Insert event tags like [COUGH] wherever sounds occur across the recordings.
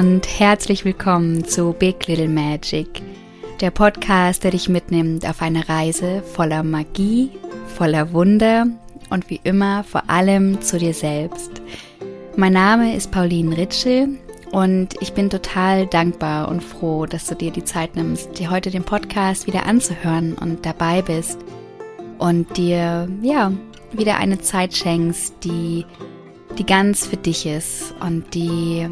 und herzlich willkommen zu Big Little Magic, der Podcast, der dich mitnimmt auf eine Reise voller Magie, voller Wunder und wie immer vor allem zu dir selbst. Mein Name ist Pauline Ritschel und ich bin total dankbar und froh, dass du dir die Zeit nimmst, dir heute den Podcast wieder anzuhören und dabei bist und dir, ja, wieder eine Zeit schenkst, die, die ganz für dich ist und die,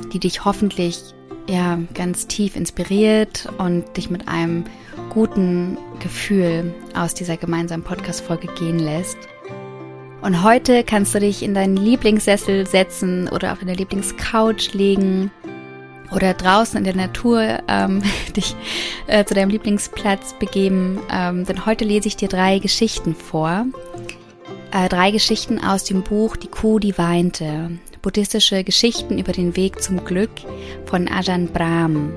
die dich hoffentlich, ja, ganz tief inspiriert und dich mit einem guten Gefühl aus dieser gemeinsamen Podcast-Folge gehen lässt. Und heute kannst du dich in deinen Lieblingssessel setzen oder auf deine Lieblingscouch legen oder draußen in der Natur ähm, [LAUGHS] dich äh, zu deinem Lieblingsplatz begeben. Ähm, denn heute lese ich dir drei Geschichten vor. Äh, drei Geschichten aus dem Buch Die Kuh, die weinte. Buddhistische Geschichten über den Weg zum Glück von Ajahn Brahm.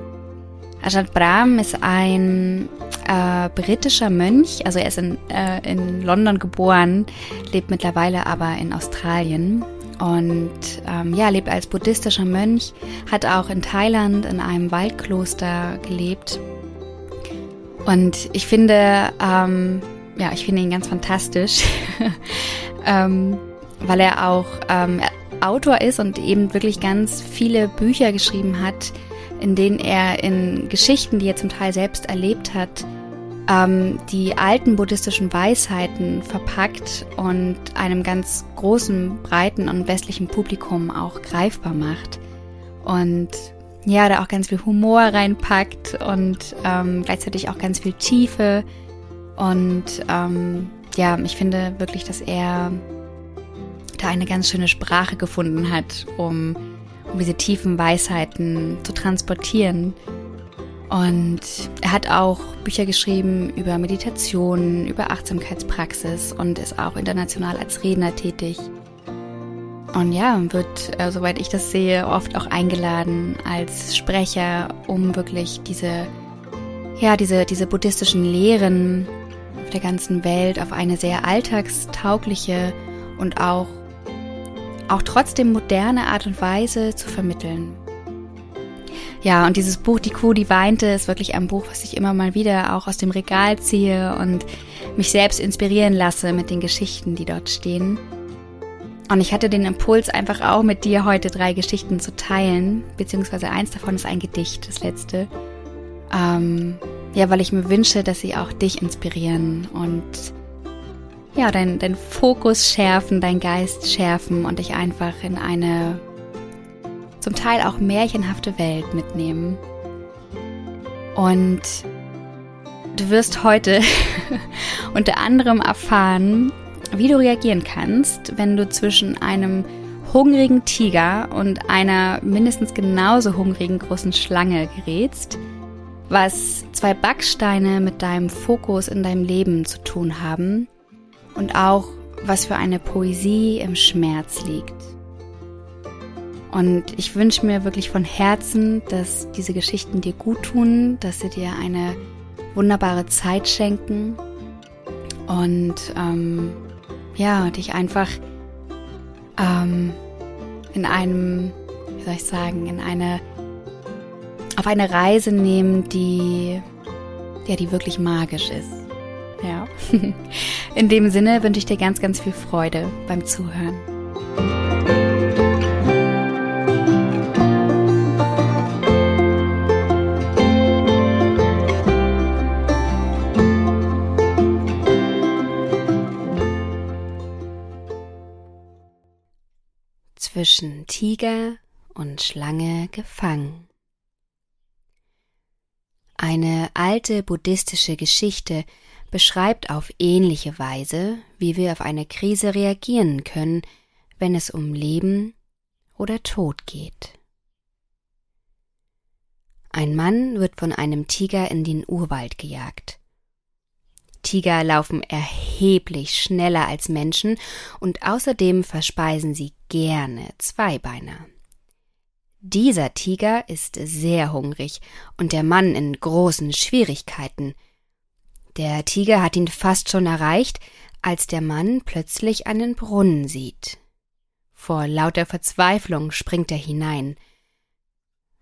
Ajahn Brahm ist ein äh, britischer Mönch, also er ist in, äh, in London geboren, lebt mittlerweile aber in Australien und ähm, ja, lebt als buddhistischer Mönch, hat auch in Thailand in einem Waldkloster gelebt. Und ich finde, ähm, ja, ich finde ihn ganz fantastisch, [LAUGHS] ähm, weil er auch ähm, Autor ist und eben wirklich ganz viele Bücher geschrieben hat, in denen er in Geschichten, die er zum Teil selbst erlebt hat, ähm, die alten buddhistischen Weisheiten verpackt und einem ganz großen, breiten und westlichen Publikum auch greifbar macht. Und ja, da auch ganz viel Humor reinpackt und ähm, gleichzeitig auch ganz viel Tiefe. Und ähm, ja, ich finde wirklich, dass er da eine ganz schöne Sprache gefunden hat, um um diese tiefen Weisheiten zu transportieren. Und er hat auch Bücher geschrieben über Meditation, über Achtsamkeitspraxis und ist auch international als Redner tätig. Und ja, wird, äh, soweit ich das sehe, oft auch eingeladen als Sprecher, um wirklich diese, ja, diese, diese buddhistischen Lehren auf der ganzen Welt auf eine sehr alltagstaugliche und auch auch trotzdem moderne Art und Weise zu vermitteln. Ja, und dieses Buch Die Kuh, die weinte, ist wirklich ein Buch, was ich immer mal wieder auch aus dem Regal ziehe und mich selbst inspirieren lasse mit den Geschichten, die dort stehen. Und ich hatte den Impuls, einfach auch mit dir heute drei Geschichten zu teilen, beziehungsweise eins davon ist ein Gedicht, das letzte. Ähm, ja, weil ich mir wünsche, dass sie auch dich inspirieren und ja, dein, dein Fokus schärfen, dein Geist schärfen und dich einfach in eine zum Teil auch märchenhafte Welt mitnehmen. Und du wirst heute [LAUGHS] unter anderem erfahren, wie du reagieren kannst, wenn du zwischen einem hungrigen Tiger und einer mindestens genauso hungrigen großen Schlange gerätst, was zwei Backsteine mit deinem Fokus in deinem Leben zu tun haben und auch, was für eine Poesie im Schmerz liegt. Und ich wünsche mir wirklich von Herzen, dass diese Geschichten dir gut tun, dass sie dir eine wunderbare Zeit schenken und ähm, ja, dich einfach ähm, in einem, wie soll ich sagen, in eine, auf eine Reise nehmen, die, ja, die wirklich magisch ist. Ja. [LAUGHS] In dem Sinne wünsche ich dir ganz, ganz viel Freude beim Zuhören. Zwischen Tiger und Schlange gefangen. Eine alte buddhistische Geschichte beschreibt auf ähnliche Weise, wie wir auf eine Krise reagieren können, wenn es um Leben oder Tod geht. Ein Mann wird von einem Tiger in den Urwald gejagt. Tiger laufen erheblich schneller als Menschen und außerdem verspeisen sie gerne Zweibeiner. Dieser Tiger ist sehr hungrig und der Mann in großen Schwierigkeiten – der Tiger hat ihn fast schon erreicht, als der Mann plötzlich einen Brunnen sieht. Vor lauter Verzweiflung springt er hinein.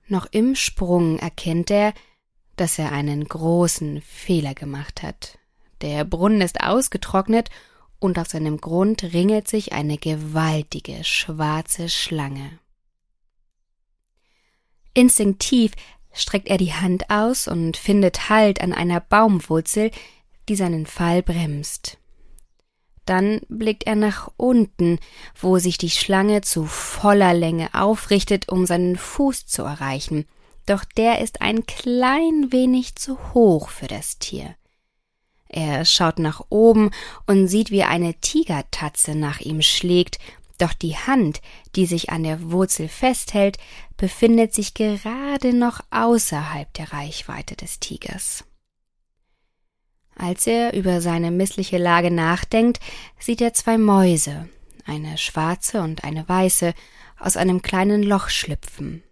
Noch im Sprung erkennt er, dass er einen großen Fehler gemacht hat. Der Brunnen ist ausgetrocknet und auf seinem Grund ringelt sich eine gewaltige schwarze Schlange. Instinktiv streckt er die Hand aus und findet Halt an einer Baumwurzel, die seinen Fall bremst. Dann blickt er nach unten, wo sich die Schlange zu voller Länge aufrichtet, um seinen Fuß zu erreichen. Doch der ist ein klein wenig zu hoch für das Tier. Er schaut nach oben und sieht, wie eine Tigertatze nach ihm schlägt, doch die Hand, die sich an der Wurzel festhält, befindet sich gerade noch außerhalb der Reichweite des Tigers. Als er über seine missliche Lage nachdenkt, sieht er zwei Mäuse, eine schwarze und eine weiße, aus einem kleinen Loch schlüpfen.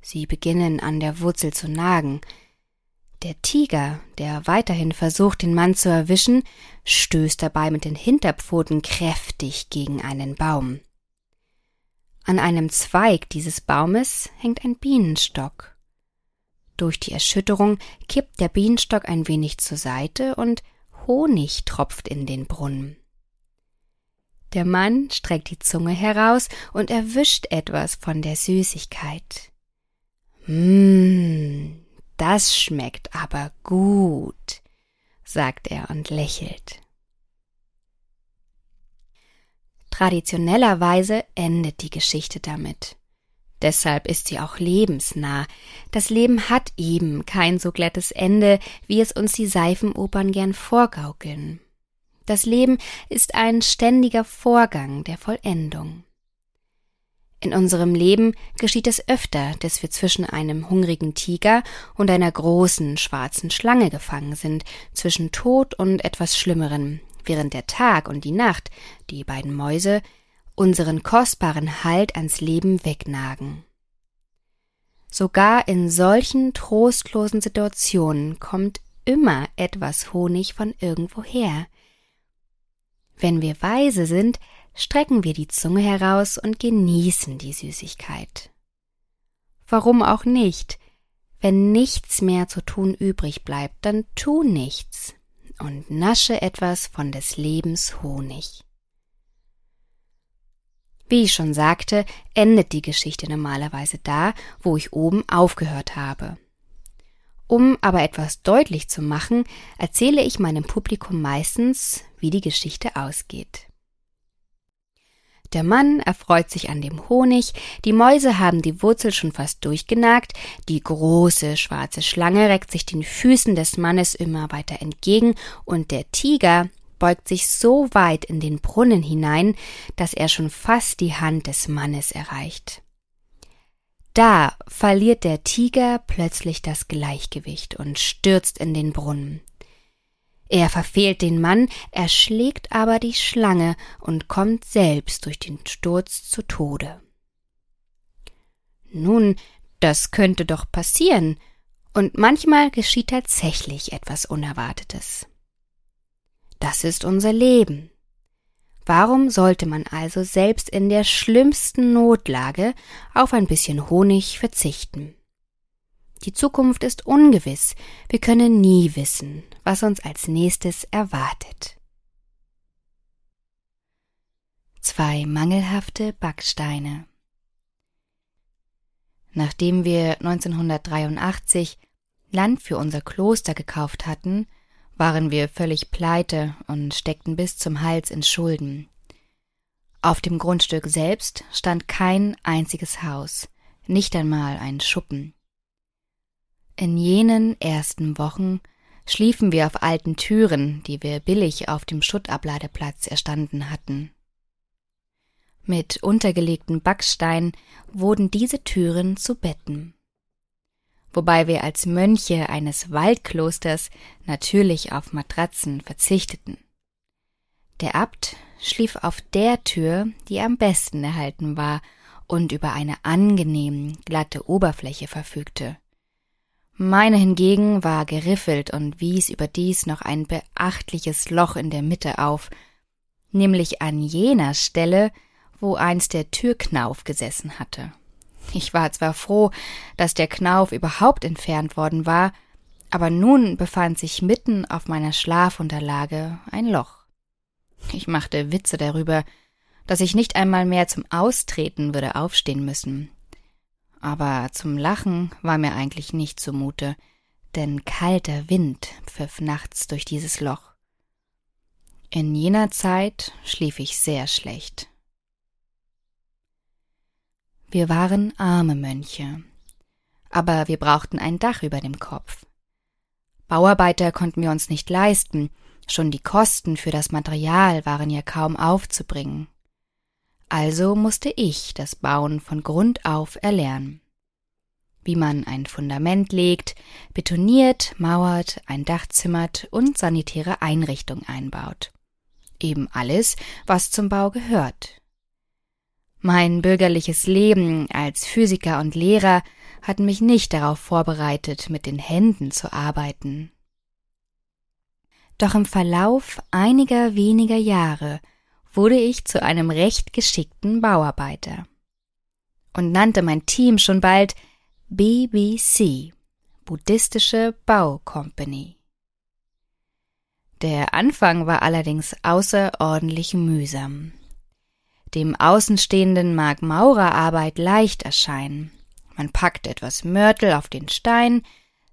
Sie beginnen an der Wurzel zu nagen, der Tiger, der weiterhin versucht, den Mann zu erwischen, stößt dabei mit den Hinterpfoten kräftig gegen einen Baum. An einem Zweig dieses Baumes hängt ein Bienenstock. Durch die Erschütterung kippt der Bienenstock ein wenig zur Seite und Honig tropft in den Brunnen. Der Mann streckt die Zunge heraus und erwischt etwas von der Süßigkeit. Mmm, das schmeckt aber gut, sagt er und lächelt. Traditionellerweise endet die Geschichte damit. Deshalb ist sie auch lebensnah. Das Leben hat eben kein so glattes Ende, wie es uns die Seifenopern gern vorgaukeln. Das Leben ist ein ständiger Vorgang der Vollendung. In unserem Leben geschieht es öfter, dass wir zwischen einem hungrigen Tiger und einer großen schwarzen Schlange gefangen sind, zwischen Tod und etwas Schlimmerem, während der Tag und die Nacht, die beiden Mäuse, unseren kostbaren Halt ans Leben wegnagen. Sogar in solchen trostlosen Situationen kommt immer etwas Honig von irgendwoher. Wenn wir weise sind, strecken wir die Zunge heraus und genießen die Süßigkeit. Warum auch nicht? Wenn nichts mehr zu tun übrig bleibt, dann tu nichts und nasche etwas von des Lebens Honig. Wie ich schon sagte, endet die Geschichte normalerweise da, wo ich oben aufgehört habe. Um aber etwas deutlich zu machen, erzähle ich meinem Publikum meistens, wie die Geschichte ausgeht. Der Mann erfreut sich an dem Honig, die Mäuse haben die Wurzel schon fast durchgenagt, die große schwarze Schlange reckt sich den Füßen des Mannes immer weiter entgegen, und der Tiger beugt sich so weit in den Brunnen hinein, dass er schon fast die Hand des Mannes erreicht. Da verliert der Tiger plötzlich das Gleichgewicht und stürzt in den Brunnen. Er verfehlt den Mann, erschlägt aber die Schlange und kommt selbst durch den Sturz zu Tode. Nun, das könnte doch passieren, und manchmal geschieht tatsächlich etwas Unerwartetes. Das ist unser Leben. Warum sollte man also selbst in der schlimmsten Notlage auf ein bisschen Honig verzichten? Die Zukunft ist ungewiss. Wir können nie wissen, was uns als nächstes erwartet. Zwei mangelhafte Backsteine. Nachdem wir 1983 Land für unser Kloster gekauft hatten, waren wir völlig pleite und steckten bis zum Hals in Schulden. Auf dem Grundstück selbst stand kein einziges Haus, nicht einmal ein Schuppen. In jenen ersten Wochen schliefen wir auf alten Türen, die wir billig auf dem Schuttabladeplatz erstanden hatten. Mit untergelegten Backsteinen wurden diese Türen zu Betten. Wobei wir als Mönche eines Waldklosters natürlich auf Matratzen verzichteten. Der Abt schlief auf der Tür, die am besten erhalten war und über eine angenehm glatte Oberfläche verfügte. Meine hingegen war geriffelt und wies überdies noch ein beachtliches Loch in der Mitte auf, nämlich an jener Stelle, wo einst der Türknauf gesessen hatte. Ich war zwar froh, dass der Knauf überhaupt entfernt worden war, aber nun befand sich mitten auf meiner Schlafunterlage ein Loch. Ich machte Witze darüber, dass ich nicht einmal mehr zum Austreten würde aufstehen müssen. Aber zum Lachen war mir eigentlich nicht zumute, denn kalter Wind pfiff nachts durch dieses Loch. In jener Zeit schlief ich sehr schlecht. Wir waren arme Mönche, aber wir brauchten ein Dach über dem Kopf. Bauarbeiter konnten wir uns nicht leisten, schon die Kosten für das Material waren ja kaum aufzubringen. Also musste ich das Bauen von Grund auf erlernen. Wie man ein Fundament legt, betoniert, mauert, ein Dach zimmert und sanitäre Einrichtungen einbaut. Eben alles, was zum Bau gehört. Mein bürgerliches Leben als Physiker und Lehrer hat mich nicht darauf vorbereitet, mit den Händen zu arbeiten. Doch im Verlauf einiger weniger Jahre wurde ich zu einem recht geschickten Bauarbeiter und nannte mein Team schon bald BBC, Buddhistische Bau Company. Der Anfang war allerdings außerordentlich mühsam. Dem Außenstehenden mag Maurerarbeit leicht erscheinen. Man packt etwas Mörtel auf den Stein,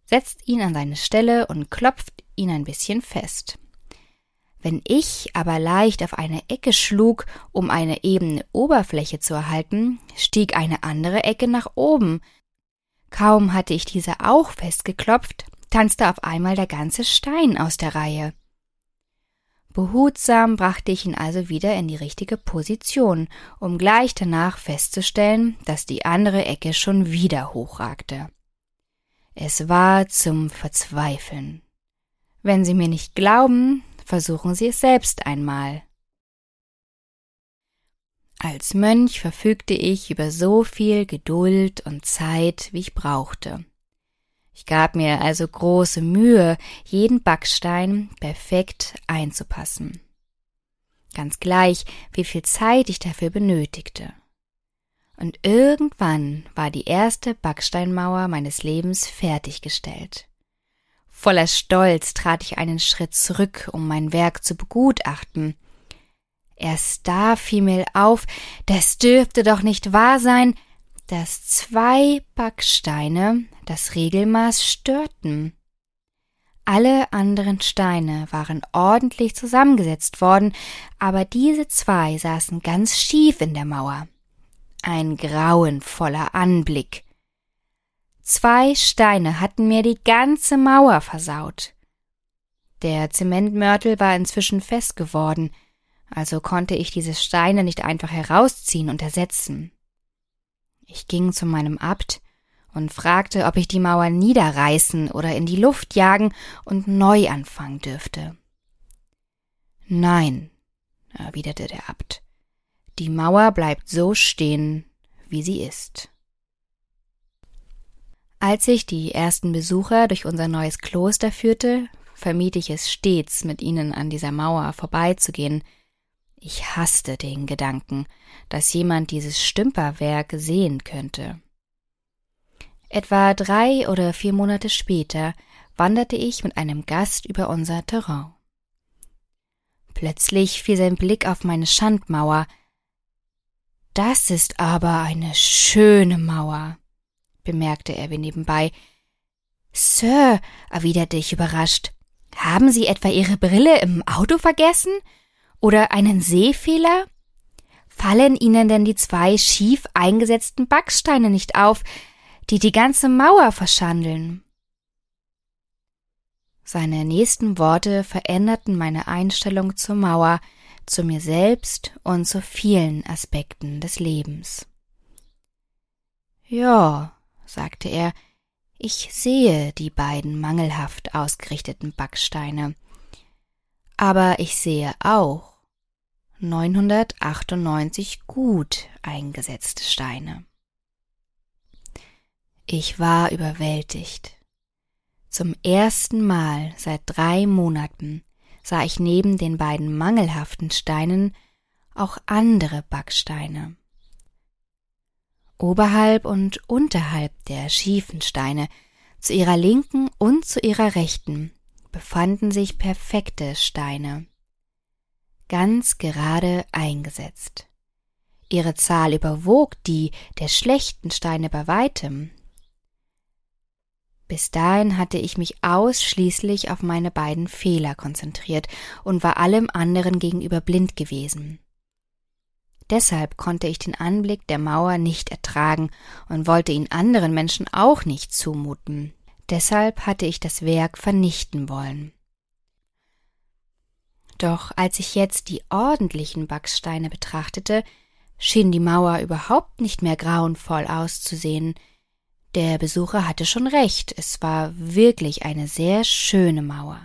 setzt ihn an seine Stelle und klopft ihn ein bisschen fest. Wenn ich aber leicht auf eine Ecke schlug, um eine ebene Oberfläche zu erhalten, stieg eine andere Ecke nach oben. Kaum hatte ich diese auch festgeklopft, tanzte auf einmal der ganze Stein aus der Reihe. Behutsam brachte ich ihn also wieder in die richtige Position, um gleich danach festzustellen, dass die andere Ecke schon wieder hochragte. Es war zum Verzweifeln. Wenn Sie mir nicht glauben, versuchen Sie es selbst einmal. Als Mönch verfügte ich über so viel Geduld und Zeit, wie ich brauchte. Ich gab mir also große Mühe, jeden Backstein perfekt einzupassen. Ganz gleich, wie viel Zeit ich dafür benötigte. Und irgendwann war die erste Backsteinmauer meines Lebens fertiggestellt. Voller Stolz trat ich einen Schritt zurück, um mein Werk zu begutachten. Erst da fiel mir auf, das dürfte doch nicht wahr sein, dass zwei Backsteine das Regelmaß störten. Alle anderen Steine waren ordentlich zusammengesetzt worden, aber diese zwei saßen ganz schief in der Mauer. Ein grauenvoller Anblick. Zwei Steine hatten mir die ganze Mauer versaut. Der Zementmörtel war inzwischen fest geworden, also konnte ich diese Steine nicht einfach herausziehen und ersetzen. Ich ging zu meinem Abt und fragte, ob ich die Mauer niederreißen oder in die Luft jagen und neu anfangen dürfte. Nein, erwiderte der Abt, die Mauer bleibt so stehen, wie sie ist. Als ich die ersten Besucher durch unser neues Kloster führte, vermied ich es stets, mit ihnen an dieser Mauer vorbeizugehen. Ich hasste den Gedanken, dass jemand dieses Stümperwerk sehen könnte. Etwa drei oder vier Monate später wanderte ich mit einem Gast über unser Terrain. Plötzlich fiel sein Blick auf meine Schandmauer, das ist aber eine schöne Mauer, bemerkte er wie nebenbei. Sir, erwiderte ich überrascht, haben Sie etwa Ihre Brille im Auto vergessen? Oder einen Sehfehler? Fallen Ihnen denn die zwei schief eingesetzten Backsteine nicht auf, die die ganze Mauer verschandeln? Seine nächsten Worte veränderten meine Einstellung zur Mauer, zu mir selbst und zu vielen Aspekten des Lebens. Ja, sagte er, ich sehe die beiden mangelhaft ausgerichteten Backsteine, aber ich sehe auch 998 gut eingesetzte Steine. Ich war überwältigt. Zum ersten Mal seit drei Monaten sah ich neben den beiden mangelhaften Steinen auch andere Backsteine. Oberhalb und unterhalb der schiefen Steine, zu ihrer linken und zu ihrer rechten, befanden sich perfekte Steine, ganz gerade eingesetzt. Ihre Zahl überwog die der schlechten Steine bei weitem. Bis dahin hatte ich mich ausschließlich auf meine beiden Fehler konzentriert und war allem anderen gegenüber blind gewesen. Deshalb konnte ich den Anblick der Mauer nicht ertragen und wollte ihn anderen Menschen auch nicht zumuten. Deshalb hatte ich das Werk vernichten wollen. Doch als ich jetzt die ordentlichen Backsteine betrachtete, schien die Mauer überhaupt nicht mehr grauenvoll auszusehen. Der Besucher hatte schon recht, es war wirklich eine sehr schöne Mauer.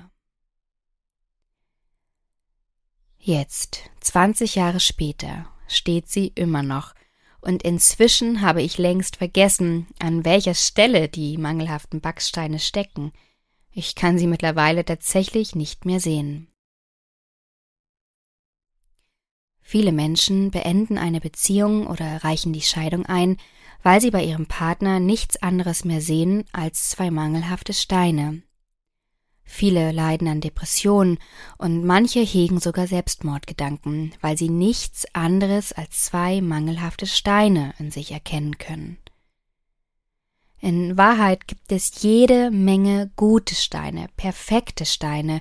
Jetzt, zwanzig Jahre später, steht sie immer noch, und inzwischen habe ich längst vergessen, an welcher Stelle die mangelhaften Backsteine stecken. Ich kann sie mittlerweile tatsächlich nicht mehr sehen. Viele Menschen beenden eine Beziehung oder reichen die Scheidung ein, weil sie bei ihrem Partner nichts anderes mehr sehen als zwei mangelhafte Steine, Viele leiden an Depressionen und manche hegen sogar Selbstmordgedanken, weil sie nichts anderes als zwei mangelhafte Steine in sich erkennen können. In Wahrheit gibt es jede Menge gute Steine, perfekte Steine,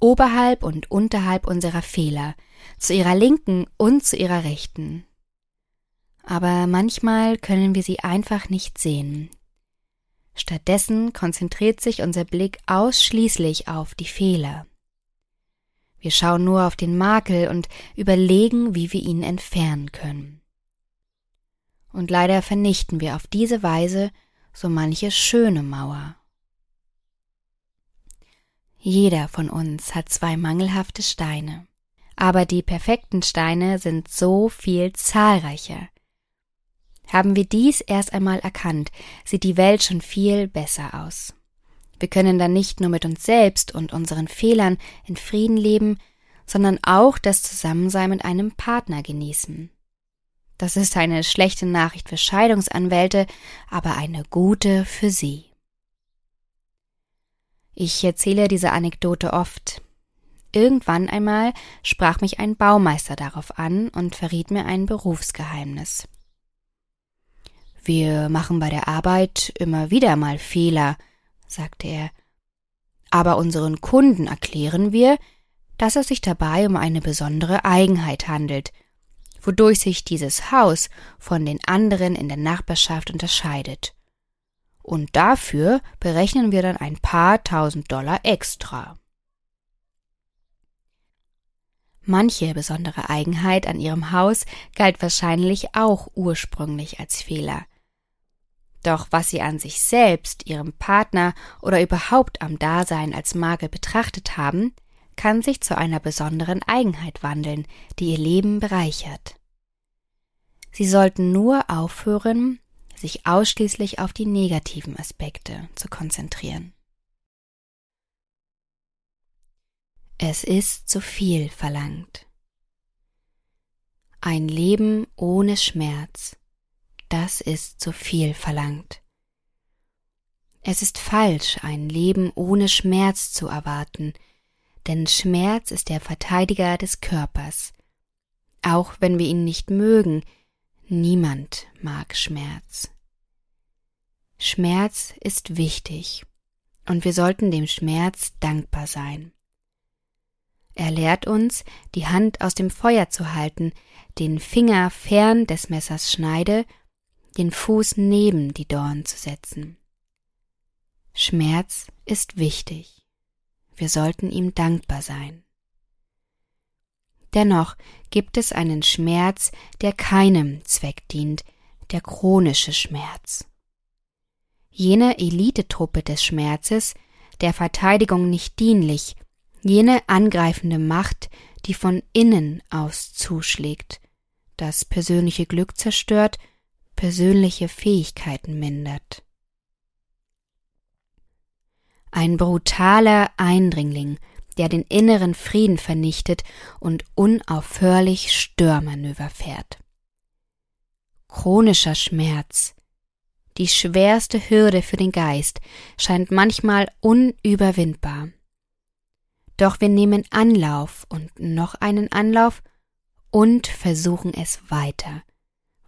oberhalb und unterhalb unserer Fehler, zu ihrer linken und zu ihrer rechten. Aber manchmal können wir sie einfach nicht sehen, Stattdessen konzentriert sich unser Blick ausschließlich auf die Fehler. Wir schauen nur auf den Makel und überlegen, wie wir ihn entfernen können. Und leider vernichten wir auf diese Weise so manche schöne Mauer. Jeder von uns hat zwei mangelhafte Steine, aber die perfekten Steine sind so viel zahlreicher, haben wir dies erst einmal erkannt, sieht die Welt schon viel besser aus. Wir können dann nicht nur mit uns selbst und unseren Fehlern in Frieden leben, sondern auch das Zusammensein mit einem Partner genießen. Das ist eine schlechte Nachricht für Scheidungsanwälte, aber eine gute für Sie. Ich erzähle diese Anekdote oft. Irgendwann einmal sprach mich ein Baumeister darauf an und verriet mir ein Berufsgeheimnis. Wir machen bei der Arbeit immer wieder mal Fehler, sagte er. Aber unseren Kunden erklären wir, dass es sich dabei um eine besondere Eigenheit handelt, wodurch sich dieses Haus von den anderen in der Nachbarschaft unterscheidet. Und dafür berechnen wir dann ein paar tausend Dollar extra. Manche besondere Eigenheit an ihrem Haus galt wahrscheinlich auch ursprünglich als Fehler. Doch was sie an sich selbst, ihrem Partner oder überhaupt am Dasein als Makel betrachtet haben, kann sich zu einer besonderen Eigenheit wandeln, die ihr Leben bereichert. Sie sollten nur aufhören, sich ausschließlich auf die negativen Aspekte zu konzentrieren. Es ist zu viel verlangt. Ein Leben ohne Schmerz das ist zu viel verlangt. Es ist falsch, ein Leben ohne Schmerz zu erwarten, denn Schmerz ist der Verteidiger des Körpers. Auch wenn wir ihn nicht mögen, niemand mag Schmerz. Schmerz ist wichtig, und wir sollten dem Schmerz dankbar sein. Er lehrt uns, die Hand aus dem Feuer zu halten, den Finger fern des Messers Schneide den Fuß neben die Dorn zu setzen. Schmerz ist wichtig. Wir sollten ihm dankbar sein. Dennoch gibt es einen Schmerz, der keinem Zweck dient, der chronische Schmerz. Jene Elitetruppe des Schmerzes, der Verteidigung nicht dienlich, jene angreifende Macht, die von innen aus zuschlägt, das persönliche Glück zerstört persönliche Fähigkeiten mindert. Ein brutaler Eindringling, der den inneren Frieden vernichtet und unaufhörlich Störmanöver fährt. chronischer Schmerz. Die schwerste Hürde für den Geist scheint manchmal unüberwindbar. Doch wir nehmen Anlauf und noch einen Anlauf und versuchen es weiter,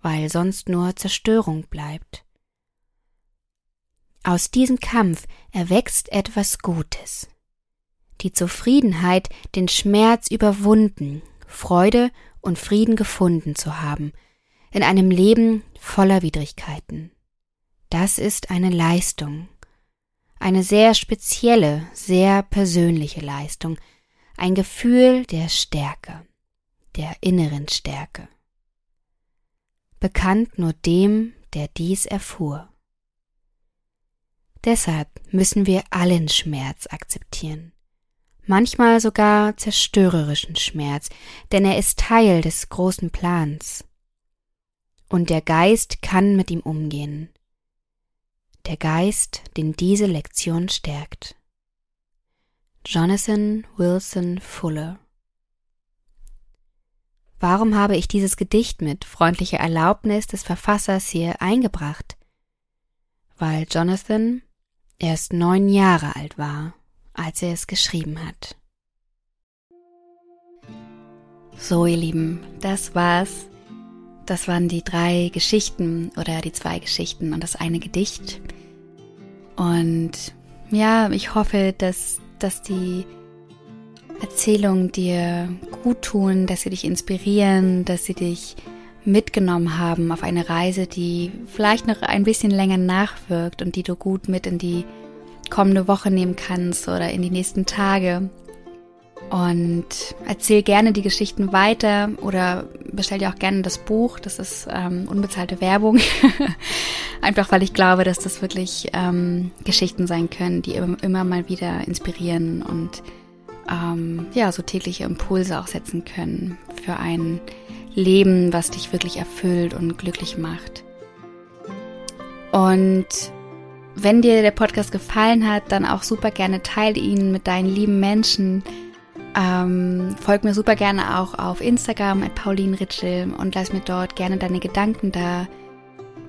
weil sonst nur Zerstörung bleibt. Aus diesem Kampf erwächst etwas Gutes. Die Zufriedenheit, den Schmerz überwunden, Freude und Frieden gefunden zu haben, in einem Leben voller Widrigkeiten. Das ist eine Leistung, eine sehr spezielle, sehr persönliche Leistung, ein Gefühl der Stärke, der inneren Stärke. Bekannt nur dem, der dies erfuhr. Deshalb müssen wir allen Schmerz akzeptieren, manchmal sogar zerstörerischen Schmerz, denn er ist Teil des großen Plans. Und der Geist kann mit ihm umgehen. Der Geist, den diese Lektion stärkt. Jonathan Wilson Fuller Warum habe ich dieses Gedicht mit freundlicher Erlaubnis des Verfassers hier eingebracht? Weil Jonathan erst neun Jahre alt war, als er es geschrieben hat. So, ihr Lieben, das war's. Das waren die drei Geschichten oder die zwei Geschichten und das eine Gedicht. Und ja, ich hoffe, dass, dass die Erzählungen dir gut tun, dass sie dich inspirieren, dass sie dich mitgenommen haben auf eine Reise, die vielleicht noch ein bisschen länger nachwirkt und die du gut mit in die kommende Woche nehmen kannst oder in die nächsten Tage. Und erzähl gerne die Geschichten weiter oder bestell dir auch gerne das Buch. Das ist ähm, unbezahlte Werbung. [LAUGHS] Einfach weil ich glaube, dass das wirklich ähm, Geschichten sein können, die immer, immer mal wieder inspirieren und ähm, ja, so tägliche Impulse auch setzen können für ein Leben, was dich wirklich erfüllt und glücklich macht. Und wenn dir der Podcast gefallen hat, dann auch super gerne teile ihn mit deinen lieben Menschen. Ähm, folg mir super gerne auch auf Instagram at Pauline Ritschel und lass mir dort gerne deine Gedanken da.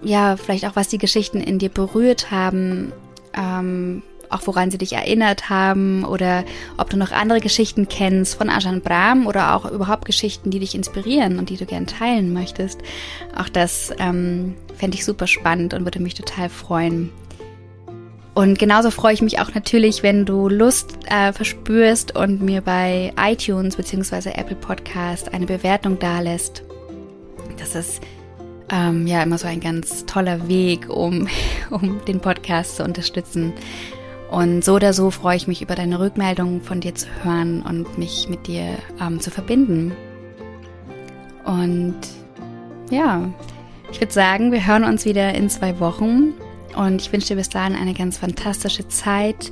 Ja, vielleicht auch, was die Geschichten in dir berührt haben. Ähm, auch woran sie dich erinnert haben oder ob du noch andere Geschichten kennst von Ajahn Brahm oder auch überhaupt Geschichten, die dich inspirieren und die du gern teilen möchtest. Auch das ähm, fände ich super spannend und würde mich total freuen. Und genauso freue ich mich auch natürlich, wenn du Lust äh, verspürst und mir bei iTunes bzw. Apple Podcast eine Bewertung dalässt. Das ist ähm, ja immer so ein ganz toller Weg, um, [LAUGHS] um den Podcast zu unterstützen. Und so oder so freue ich mich über deine Rückmeldungen von dir zu hören und mich mit dir ähm, zu verbinden. Und ja, ich würde sagen, wir hören uns wieder in zwei Wochen und ich wünsche dir bis dahin eine ganz fantastische Zeit.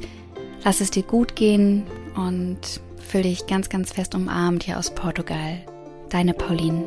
Lass es dir gut gehen und fühl dich ganz, ganz fest umarmt hier aus Portugal. Deine Pauline.